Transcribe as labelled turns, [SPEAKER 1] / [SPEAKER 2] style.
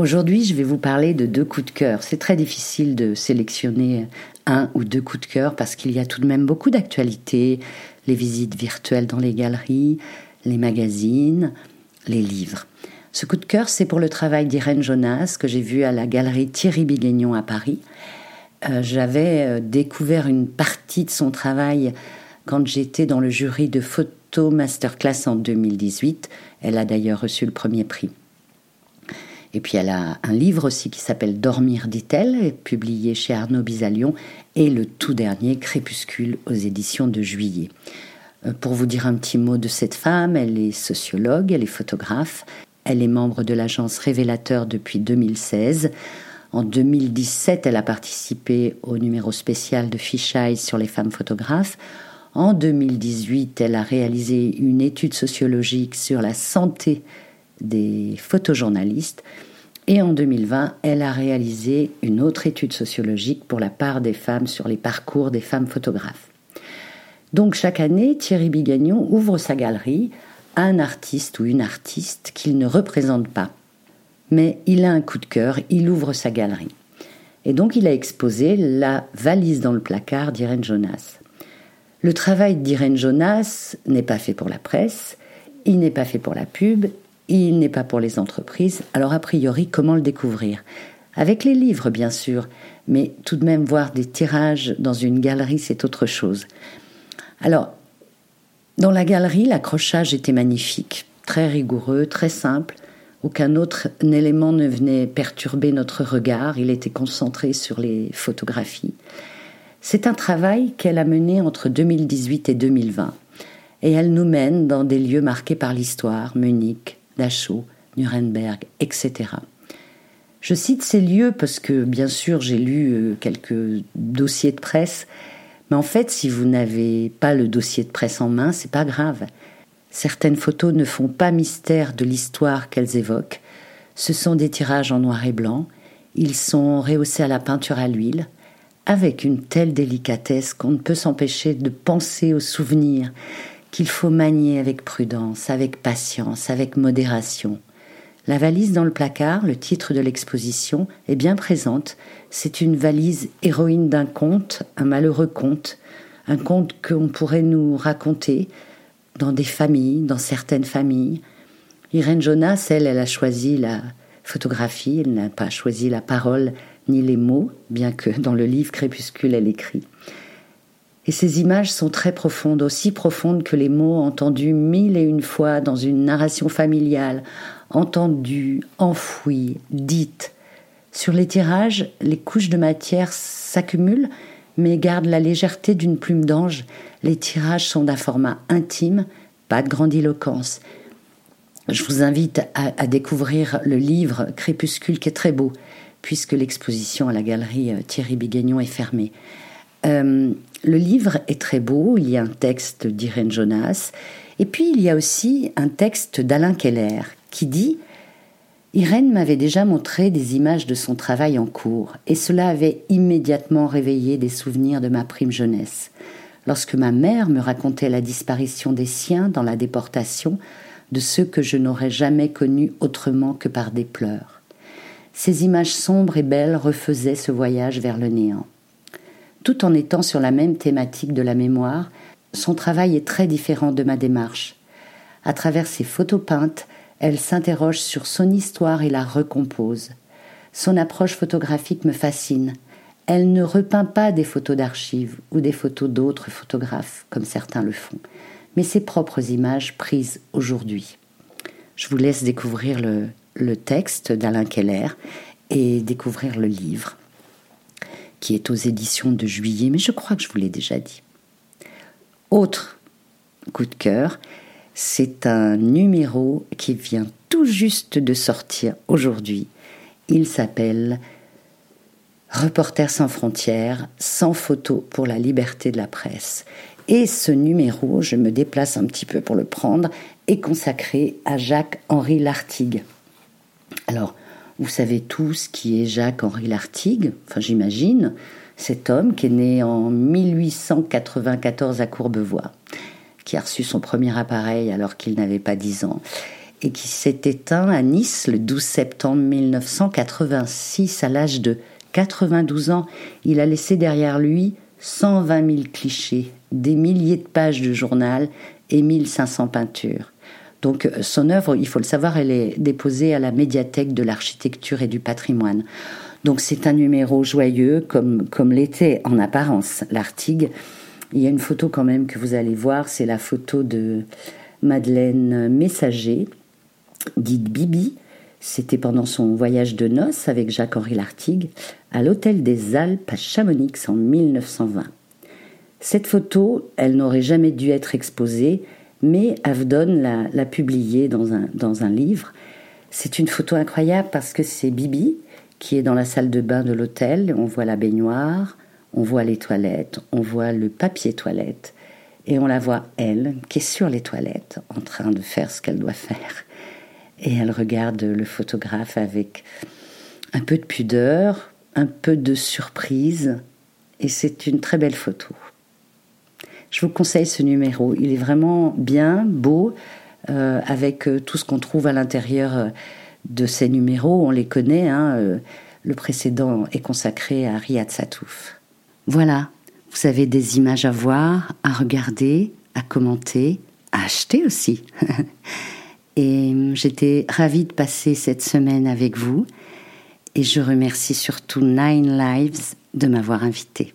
[SPEAKER 1] Aujourd'hui, je vais vous parler de deux coups de cœur. C'est très difficile de sélectionner un ou deux coups de cœur parce qu'il y a tout de même beaucoup d'actualités, les visites virtuelles dans les galeries, les magazines, les livres. Ce coup de cœur, c'est pour le travail d'Irène Jonas que j'ai vu à la galerie Thierry Biguignon à Paris. Euh, j'avais euh, découvert une partie de son travail quand j'étais dans le jury de Photo Masterclass en 2018. Elle a d'ailleurs reçu le premier prix. Et puis elle a un livre aussi qui s'appelle Dormir, dit-elle, publié chez Arnaud Bisalion, et le tout dernier Crépuscule aux éditions de juillet. Euh, pour vous dire un petit mot de cette femme, elle est sociologue, elle est photographe, elle est membre de l'agence Révélateur depuis 2016. En 2017, elle a participé au numéro spécial de Fisheye sur les femmes photographes. En 2018, elle a réalisé une étude sociologique sur la santé des photojournalistes. Et en 2020, elle a réalisé une autre étude sociologique pour la part des femmes sur les parcours des femmes photographes. Donc chaque année, Thierry Bigagnon ouvre sa galerie à un artiste ou une artiste qu'il ne représente pas. Mais il a un coup de cœur, il ouvre sa galerie. Et donc il a exposé la valise dans le placard d'Irène Jonas. Le travail d'Irène Jonas n'est pas fait pour la presse, il n'est pas fait pour la pub, il n'est pas pour les entreprises. Alors a priori, comment le découvrir? Avec les livres, bien sûr, mais tout de même voir des tirages dans une galerie, c'est autre chose. Alors, dans la galerie, l'accrochage était magnifique, très rigoureux, très simple. Aucun autre élément ne venait perturber notre regard, il était concentré sur les photographies. C'est un travail qu'elle a mené entre 2018 et 2020, et elle nous mène dans des lieux marqués par l'histoire, Munich, Dachau, Nuremberg, etc. Je cite ces lieux parce que, bien sûr, j'ai lu euh, quelques dossiers de presse, mais en fait, si vous n'avez pas le dossier de presse en main, c'est pas grave. Certaines photos ne font pas mystère de l'histoire qu'elles évoquent. Ce sont des tirages en noir et blanc. Ils sont rehaussés à la peinture à l'huile, avec une telle délicatesse qu'on ne peut s'empêcher de penser aux souvenirs, qu'il faut manier avec prudence, avec patience, avec modération. La valise dans le placard, le titre de l'exposition, est bien présente. C'est une valise héroïne d'un conte, un malheureux conte, un conte qu'on pourrait nous raconter dans des familles, dans certaines familles. Irène Jonas, elle, elle a choisi la photographie, elle n'a pas choisi la parole ni les mots, bien que dans le livre Crépuscule, elle écrit. Et ces images sont très profondes, aussi profondes que les mots entendus mille et une fois dans une narration familiale, entendus, enfouis, dites. Sur les tirages, les couches de matière s'accumulent, mais gardent la légèreté d'une plume d'ange. Les tirages sont d'un format intime, pas de grandiloquence. Je vous invite à, découvrir le livre Crépuscule qui est très beau, puisque l'exposition à la galerie euh, Thierry Bigagnon est fermée. Euh, le livre est très beau, il y a un texte d'Irène Jonas, et puis il y a aussi un texte d'Alain Keller qui dit Irène m'avait déjà montré des images de son travail en cours, et cela avait immédiatement réveillé des souvenirs de ma prime jeunesse. Lorsque ma mère me racontait la disparition des siens dans la déportation, de ceux que je n'aurais jamais connus autrement que par des pleurs. Ces images sombres et belles refaisaient ce voyage vers le néant. Tout en étant sur la même thématique de la mémoire, son travail est très différent de ma démarche. À travers ses photos peintes, elle s'interroge sur son histoire et la recompose. Son approche photographique me fascine. Elle ne repeint pas des photos d'archives ou des photos d'autres photographes, comme certains le font, mais ses propres images prises aujourd'hui. Je vous laisse découvrir le, le texte d'Alain Keller et découvrir le livre qui est aux éditions de juillet, mais je crois que je vous l'ai déjà dit. Autre coup de cœur, c'est un numéro qui vient tout juste de sortir aujourd'hui. Il s'appelle Reporters sans frontières, sans photos pour la liberté de la presse. Et ce numéro, je me déplace un petit peu pour le prendre, est consacré à Jacques-Henri Lartigue. Alors, vous savez tous qui est Jacques-Henri Lartigue, enfin j'imagine, cet homme qui est né en 1894 à Courbevoie, qui a reçu son premier appareil alors qu'il n'avait pas 10 ans. et qui s'est éteint à Nice le 12 septembre 1986 à l'âge de 92 ans. Il a laissé derrière lui 120 000 clichés, des milliers de pages de journal et 1500 peintures. Donc euh, son œuvre, il faut le savoir, elle est déposée à la médiathèque de l'architecture et du patrimoine. Donc c'est un numéro joyeux comme, comme l'était en apparence l'Artigue. Il y a une photo quand même que vous allez voir, c'est la photo de Madeleine Messager, dite Bibi. C'était pendant son voyage de noces avec Jacques-Henri Lartigue à l'hôtel des Alpes à Chamonix en 1920. Cette photo, elle n'aurait jamais dû être exposée, mais Avdon l'a publiée dans un, dans un livre. C'est une photo incroyable parce que c'est Bibi qui est dans la salle de bain de l'hôtel. On voit la baignoire, on voit les toilettes, on voit le papier toilette, et on la voit, elle, qui est sur les toilettes, en train de faire ce qu'elle doit faire. Et elle regarde le photographe avec un peu de pudeur, un peu de surprise, et c'est une très belle photo. Je vous conseille ce numéro, il est vraiment bien, beau, euh, avec euh, tout ce qu'on trouve à l'intérieur euh, de ces numéros, on les connaît, hein, le précédent est consacré à Riyad Satouf. Voilà, vous avez des images à voir, à regarder, à commenter, à acheter aussi. et j'étais ravie de passer cette semaine avec vous. Et je remercie surtout Nine Lives de m'avoir invité.